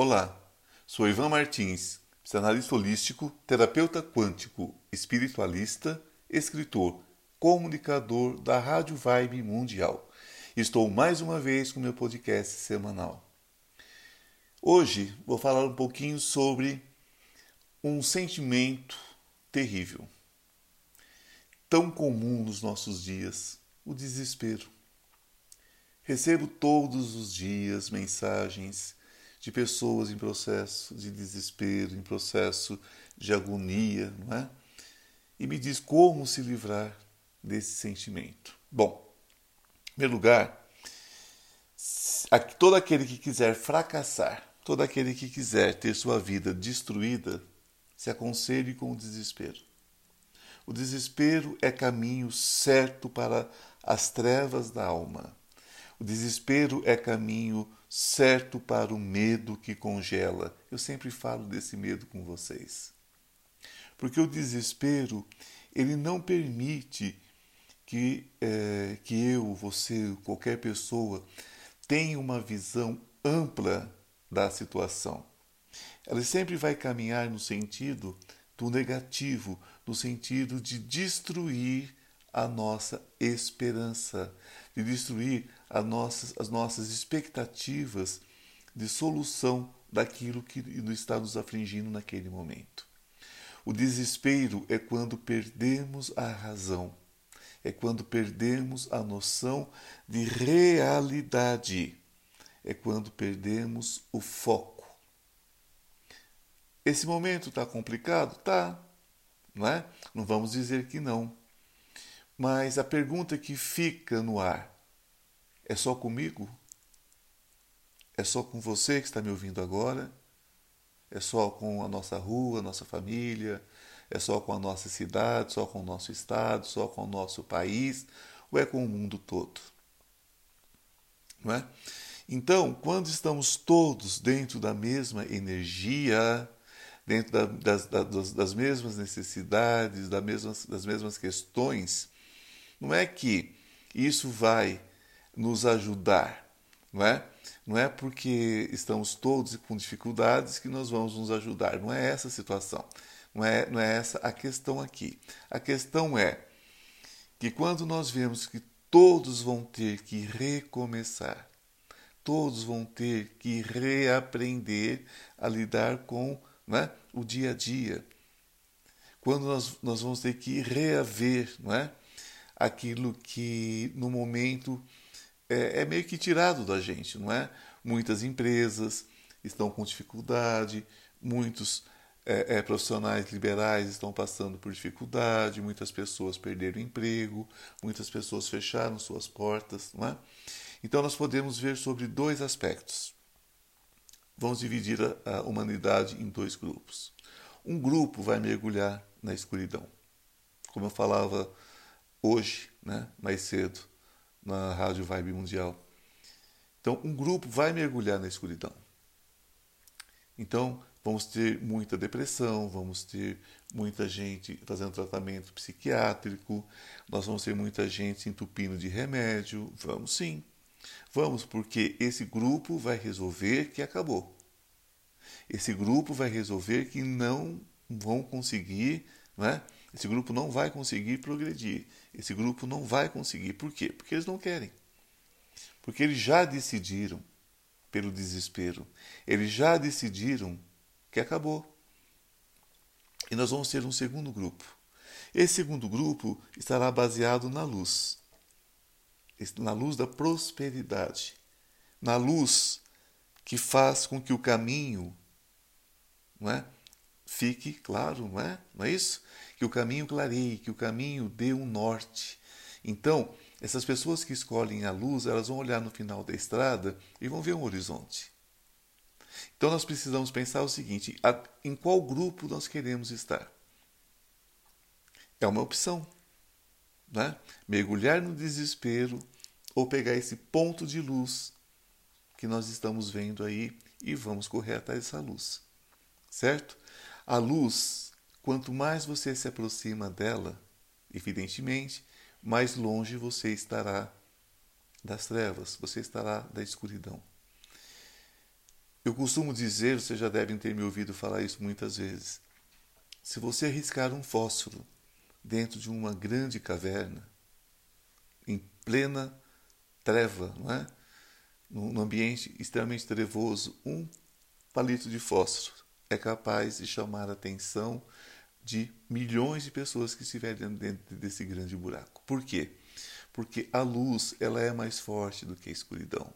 Olá, sou Ivan Martins, psicanalista holístico, terapeuta quântico, espiritualista, escritor, comunicador da Rádio Vibe Mundial. Estou mais uma vez com meu podcast semanal. Hoje vou falar um pouquinho sobre um sentimento terrível, tão comum nos nossos dias, o desespero. Recebo todos os dias mensagens de pessoas em processo de desespero, em processo de agonia, não é? E me diz como se livrar desse sentimento. Bom, em primeiro lugar, todo aquele que quiser fracassar, todo aquele que quiser ter sua vida destruída, se aconselhe com o desespero. O desespero é caminho certo para as trevas da alma. O desespero é caminho certo para o medo que congela. Eu sempre falo desse medo com vocês. Porque o desespero, ele não permite que, é, que eu, você, qualquer pessoa tenha uma visão ampla da situação. Ela sempre vai caminhar no sentido do negativo, no sentido de destruir a nossa esperança, de destruir nossas, as nossas expectativas de solução daquilo que está nos afligindo naquele momento. O desespero é quando perdemos a razão, é quando perdemos a noção de realidade, é quando perdemos o foco. Esse momento está complicado? Tá, não é? Não vamos dizer que não. Mas a pergunta que fica no ar é só comigo? É só com você que está me ouvindo agora? É só com a nossa rua, a nossa família? É só com a nossa cidade, só com o nosso estado, só com o nosso país? Ou é com o mundo todo? Não é? Então, quando estamos todos dentro da mesma energia, dentro da, das, das, das, mesmas necessidades, das mesmas, das mesmas questões, não é que isso vai nos ajudar, não é? Não é porque estamos todos com dificuldades que nós vamos nos ajudar. Não é essa a situação. Não é, não é essa a questão aqui. A questão é que quando nós vemos que todos vão ter que recomeçar, todos vão ter que reaprender a lidar com né, o dia a dia, quando nós, nós vamos ter que reaver não é, aquilo que no momento é, é meio que tirado da gente, não é? Muitas empresas estão com dificuldade, muitos é, é, profissionais liberais estão passando por dificuldade, muitas pessoas perderam emprego, muitas pessoas fecharam suas portas, não é? Então nós podemos ver sobre dois aspectos. Vamos dividir a, a humanidade em dois grupos. Um grupo vai mergulhar na escuridão, como eu falava hoje, né, mais cedo, na Rádio Vibe Mundial. Então, um grupo vai mergulhar na escuridão. Então, vamos ter muita depressão, vamos ter muita gente fazendo tratamento psiquiátrico, nós vamos ter muita gente entupindo de remédio. Vamos sim. Vamos, porque esse grupo vai resolver que acabou. Esse grupo vai resolver que não vão conseguir, não é? Esse grupo não vai conseguir progredir. Esse grupo não vai conseguir. Por quê? Porque eles não querem. Porque eles já decidiram pelo desespero. Eles já decidiram que acabou. E nós vamos ter um segundo grupo. Esse segundo grupo estará baseado na luz. Na luz da prosperidade. Na luz que faz com que o caminho não é, fique claro, não é? Não é isso? Que o caminho clareie, que o caminho dê um norte. Então, essas pessoas que escolhem a luz, elas vão olhar no final da estrada e vão ver um horizonte. Então, nós precisamos pensar o seguinte: em qual grupo nós queremos estar? É uma opção. Né? Mergulhar no desespero ou pegar esse ponto de luz que nós estamos vendo aí e vamos correr atrás dessa luz. Certo? A luz Quanto mais você se aproxima dela, evidentemente, mais longe você estará das trevas, você estará da escuridão. Eu costumo dizer, vocês já devem ter me ouvido falar isso muitas vezes. Se você arriscar um fósforo dentro de uma grande caverna, em plena treva, não é? num ambiente extremamente trevoso, um palito de fósforo é capaz de chamar a atenção de milhões de pessoas que estiverem dentro desse grande buraco. Por quê? Porque a luz ela é mais forte do que a escuridão.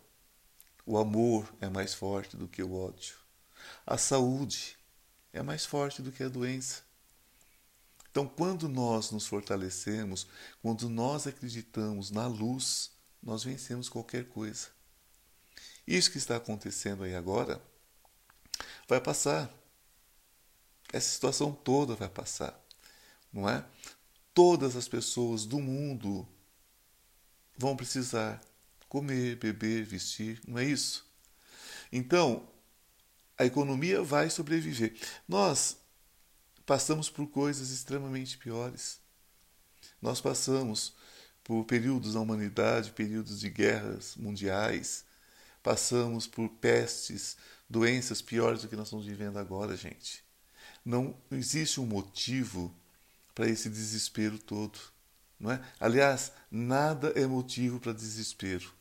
O amor é mais forte do que o ódio. A saúde é mais forte do que a doença. Então, quando nós nos fortalecemos, quando nós acreditamos na luz, nós vencemos qualquer coisa. Isso que está acontecendo aí agora vai passar. Essa situação toda vai passar, não é? Todas as pessoas do mundo vão precisar comer, beber, vestir, não é isso? Então, a economia vai sobreviver. Nós passamos por coisas extremamente piores. Nós passamos por períodos na humanidade, períodos de guerras mundiais, passamos por pestes, doenças piores do que nós estamos vivendo agora, gente. Não existe um motivo para esse desespero todo. Não é? Aliás, nada é motivo para desespero.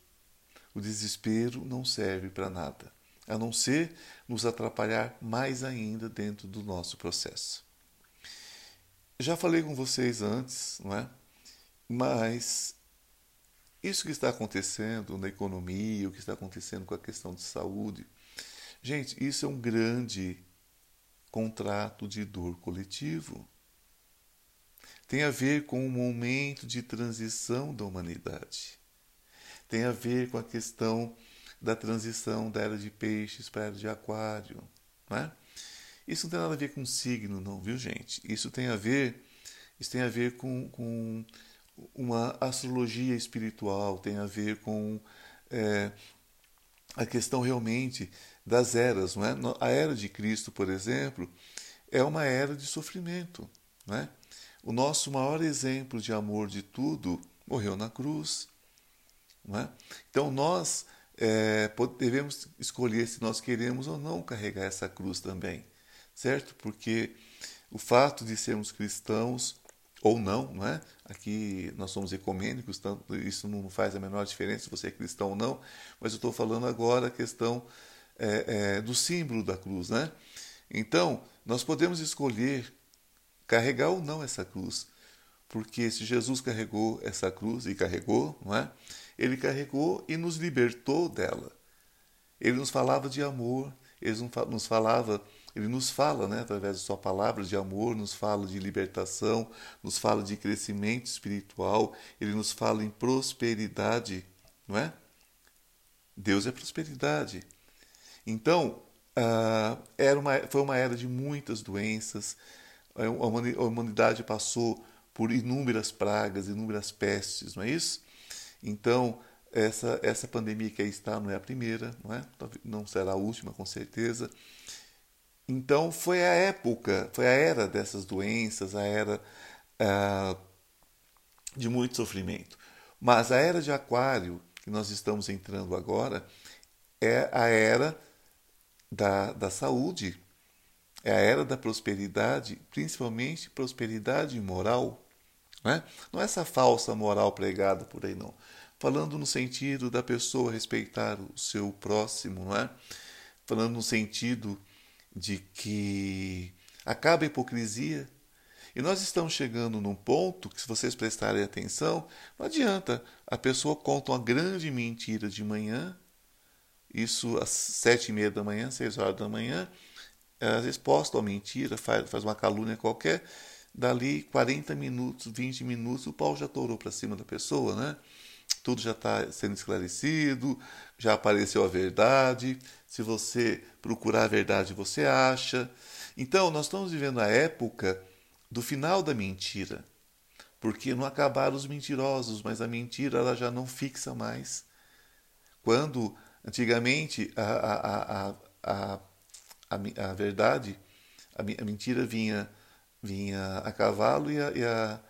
O desespero não serve para nada, a não ser nos atrapalhar mais ainda dentro do nosso processo. Já falei com vocês antes, não é? Mas isso que está acontecendo na economia, o que está acontecendo com a questão de saúde, gente, isso é um grande contrato de dor coletivo. Tem a ver com o momento de transição da humanidade. Tem a ver com a questão da transição da era de peixes para a era de aquário. Não é? Isso não tem nada a ver com signo, não, viu, gente? Isso tem a ver, isso tem a ver com, com uma astrologia espiritual, tem a ver com é, a questão realmente das eras. Não é? A era de Cristo, por exemplo, é uma era de sofrimento. Não é? O nosso maior exemplo de amor de tudo morreu na cruz. Não é? Então nós é, devemos escolher se nós queremos ou não carregar essa cruz também, certo? Porque o fato de sermos cristãos ou não, não é? Aqui nós somos ecumênicos, tanto, isso não faz a menor diferença se você é cristão ou não, mas eu estou falando agora a questão é, é, do símbolo da cruz, né? Então, nós podemos escolher carregar ou não essa cruz, porque se Jesus carregou essa cruz e carregou, não é? Ele carregou e nos libertou dela. Ele nos falava de amor, ele nos falava ele nos fala, né, através de sua palavra de amor, nos fala de libertação, nos fala de crescimento espiritual, ele nos fala em prosperidade, não é? Deus é prosperidade. Então, uh, era uma, foi uma era de muitas doenças, a humanidade passou por inúmeras pragas, inúmeras pestes, não é isso? Então, essa, essa pandemia que aí está não é a primeira, não é? Não será a última, com certeza. Então foi a época, foi a era dessas doenças, a era ah, de muito sofrimento. Mas a era de Aquário, que nós estamos entrando agora, é a era da, da saúde, é a era da prosperidade, principalmente prosperidade moral. Né? Não é essa falsa moral pregada por aí, não. Falando no sentido da pessoa respeitar o seu próximo, não é? Falando no sentido de que acaba a hipocrisia. E nós estamos chegando num ponto que, se vocês prestarem atenção, não adianta. A pessoa conta uma grande mentira de manhã, isso às sete e meia da manhã, seis horas da manhã, às vezes posta uma mentira, faz, faz uma calúnia qualquer, dali 40 minutos, 20 minutos, o pau já torou para cima da pessoa, né? Tudo já está sendo esclarecido, já apareceu a verdade. Se você procurar a verdade, você acha. Então, nós estamos vivendo a época do final da mentira. Porque não acabaram os mentirosos, mas a mentira ela já não fixa mais. Quando antigamente a, a, a, a, a, a verdade, a, a mentira vinha, vinha a cavalo e a, e a,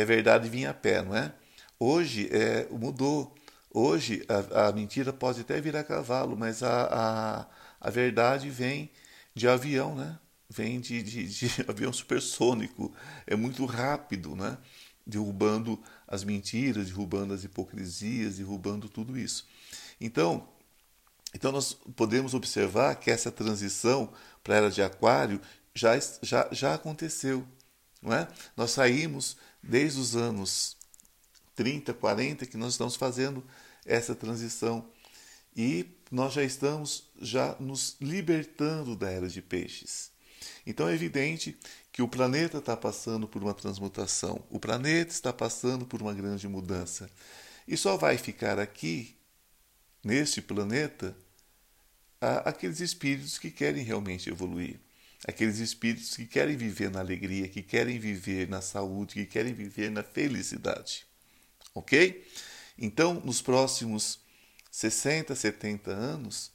a verdade vinha a pé, não é? Hoje é, mudou. Hoje a, a, mentira pode até virar cavalo, mas a, a, A verdade vem de avião, né? Vem de, de, de avião supersônico. É muito rápido, né? Derrubando as mentiras, derrubando as hipocrisias, derrubando tudo isso. Então, então nós podemos observar que essa transição para a era de Aquário já, já, já aconteceu. Não é? Nós saímos desde os anos 30, 40 que nós estamos fazendo essa transição e nós já estamos já nos libertando da era de peixes. Então é evidente que o planeta está passando por uma transmutação, o planeta está passando por uma grande mudança e só vai ficar aqui neste planeta aqueles espíritos que querem realmente evoluir, aqueles espíritos que querem viver na alegria, que querem viver na saúde, que querem viver na felicidade. Ok? Então, nos próximos 60, 70 anos,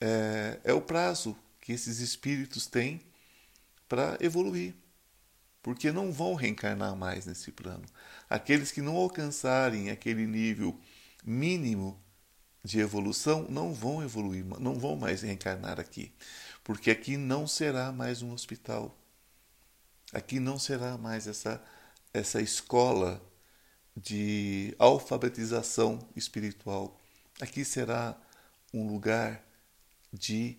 é, é o prazo que esses espíritos têm para evoluir, porque não vão reencarnar mais nesse plano. Aqueles que não alcançarem aquele nível mínimo de evolução não vão evoluir, não vão mais reencarnar aqui, porque aqui não será mais um hospital. Aqui não será mais essa essa escola de alfabetização espiritual. Aqui será um lugar de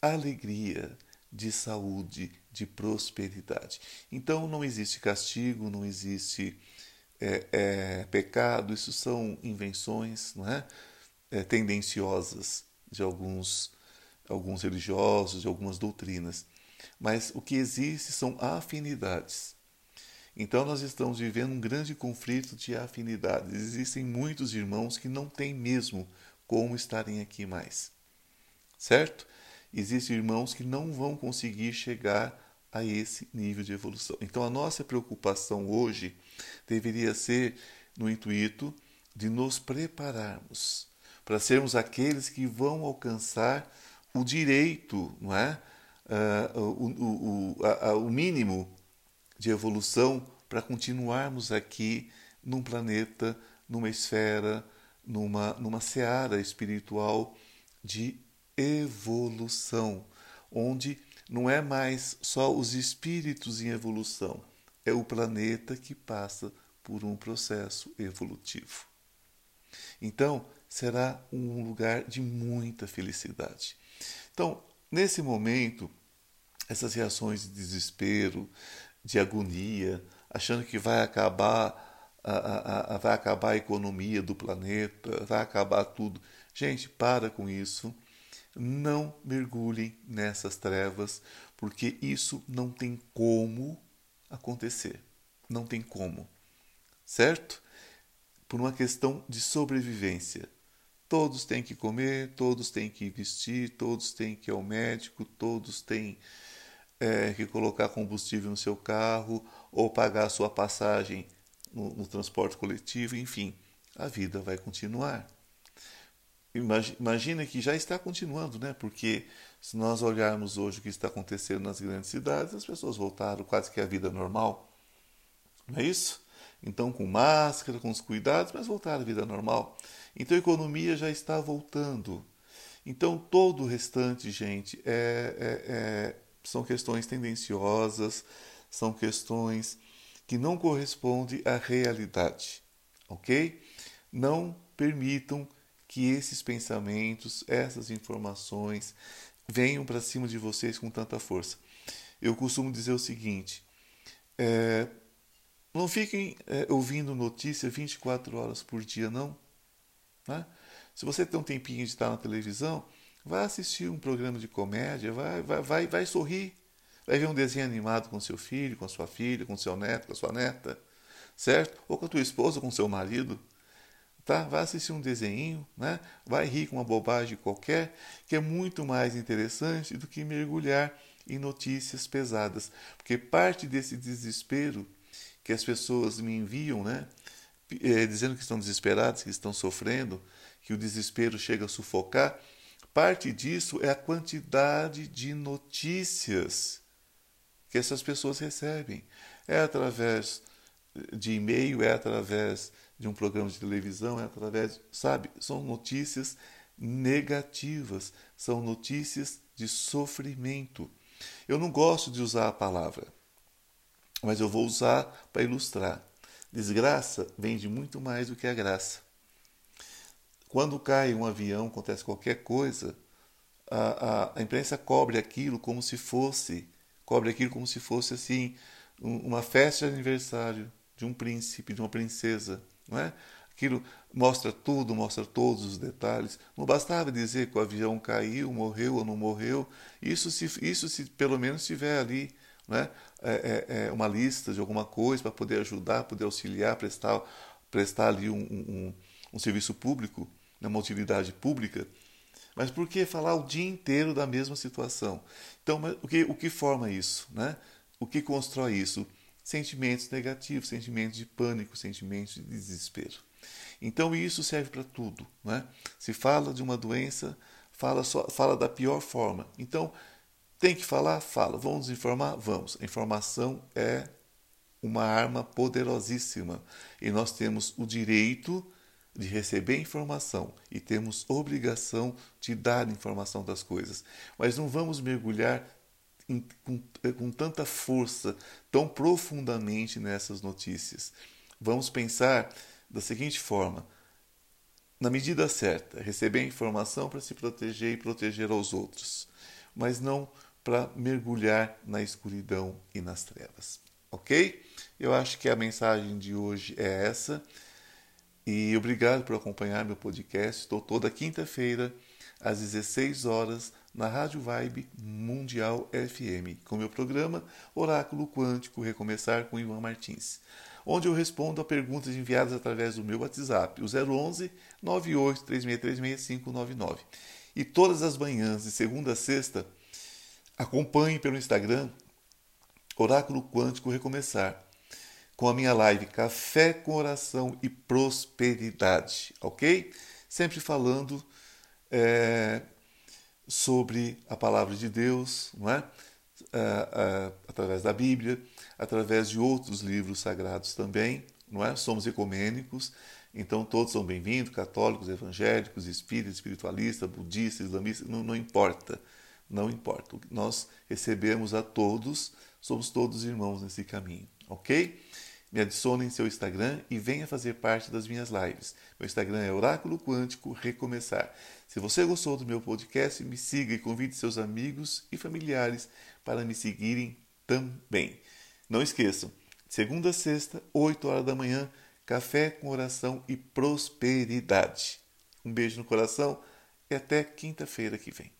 alegria, de saúde, de prosperidade. Então não existe castigo, não existe é, é, pecado, isso são invenções, não é? É, tendenciosas de alguns, alguns religiosos, de algumas doutrinas. Mas o que existe são afinidades. Então nós estamos vivendo um grande conflito de afinidades. Existem muitos irmãos que não têm mesmo como estarem aqui mais. Certo? Existem irmãos que não vão conseguir chegar a esse nível de evolução. Então a nossa preocupação hoje deveria ser no intuito de nos prepararmos para sermos aqueles que vão alcançar o direito, não é? Uh, o, o, a, o mínimo de evolução para continuarmos aqui num planeta, numa esfera, numa, numa seara espiritual de evolução, onde não é mais só os espíritos em evolução, é o planeta que passa por um processo evolutivo. Então, será um lugar de muita felicidade. Então, nesse momento, essas reações de desespero, de agonia, achando que vai acabar a, a, a, vai acabar a economia do planeta, vai acabar tudo. Gente, para com isso. Não mergulhem nessas trevas, porque isso não tem como acontecer. Não tem como. Certo? Por uma questão de sobrevivência. Todos têm que comer, todos têm que vestir, todos têm que ir ao médico, todos têm é, que colocar combustível no seu carro ou pagar a sua passagem no, no transporte coletivo, enfim, a vida vai continuar. Imagina que já está continuando, né? Porque se nós olharmos hoje o que está acontecendo nas grandes cidades, as pessoas voltaram quase que à vida normal. Não é isso? Então, com máscara, com os cuidados, mas voltaram à vida normal. Então a economia já está voltando. Então todo o restante, gente, é, é, é, são questões tendenciosas, são questões que não correspondem à realidade, ok? Não permitam que esses pensamentos, essas informações venham para cima de vocês com tanta força. Eu costumo dizer o seguinte: é, não fiquem é, ouvindo notícia 24 horas por dia, não. Né? Se você tem um tempinho de estar na televisão, vai assistir um programa de comédia, vai, vai, vai, vai sorrir, vai ver um desenho animado com seu filho, com sua filha, com seu neto, com sua neta, certo? Ou com a tua esposa, com seu marido. Tá? Vai assistir um desenho, né? vai rir com uma bobagem qualquer, que é muito mais interessante do que mergulhar em notícias pesadas. Porque parte desse desespero que as pessoas me enviam, né? É, dizendo que estão desesperados, que estão sofrendo, que o desespero chega a sufocar, parte disso é a quantidade de notícias que essas pessoas recebem. É através de e-mail, é através de um programa de televisão, é através, sabe, são notícias negativas, são notícias de sofrimento. Eu não gosto de usar a palavra, mas eu vou usar para ilustrar. Desgraça vem de muito mais do que a graça. Quando cai um avião, acontece qualquer coisa, a, a, a imprensa cobre aquilo como se fosse, cobre aquilo como se fosse assim, uma festa de aniversário de um príncipe, de uma princesa, não é? Aquilo mostra tudo, mostra todos os detalhes. Não bastava dizer que o avião caiu, morreu ou não morreu. Isso se, isso se pelo menos tiver ali né, é, é, é uma lista de alguma coisa para poder ajudar, poder auxiliar, prestar, prestar ali um, um, um serviço público, né, uma utilidade pública. Mas por que falar o dia inteiro da mesma situação? Então, o que, o que forma isso? Né? O que constrói isso? Sentimentos negativos, sentimentos de pânico, sentimentos de desespero. Então isso serve para tudo. Né? Se fala de uma doença, fala, só, fala da pior forma. Então, tem que falar? Fala. Vamos informar? Vamos. A informação é uma arma poderosíssima e nós temos o direito de receber informação e temos obrigação de dar informação das coisas. Mas não vamos mergulhar em, com, com tanta força, tão profundamente nessas notícias. Vamos pensar da seguinte forma: na medida certa, receber informação para se proteger e proteger aos outros, mas não para mergulhar na escuridão e nas trevas. Ok? Eu acho que a mensagem de hoje é essa. E obrigado por acompanhar meu podcast. Estou toda quinta-feira, às 16 horas, na Rádio Vibe Mundial FM, com meu programa Oráculo Quântico Recomeçar com Ivan Martins onde eu respondo a perguntas enviadas através do meu WhatsApp, o 011 983636599. E todas as manhãs, de segunda a sexta, acompanhe pelo Instagram Oráculo Quântico Recomeçar, com a minha live Café com Oração e Prosperidade, ok? Sempre falando é, sobre a palavra de Deus, não é? É, é, através da Bíblia, através de outros livros sagrados também, não é? Somos ecumênicos, então todos são bem-vindos, católicos, evangélicos, espíritas, espiritualistas, budistas, islamistas, não, não importa, não importa. Nós recebemos a todos, somos todos irmãos nesse caminho, ok? Me adicione em seu Instagram e venha fazer parte das minhas lives. Meu Instagram é Oráculo Quântico Recomeçar. Se você gostou do meu podcast, me siga e convide seus amigos e familiares para me seguirem também. Não esqueçam, segunda a sexta, 8 horas da manhã, café com oração e prosperidade. Um beijo no coração e até quinta-feira que vem.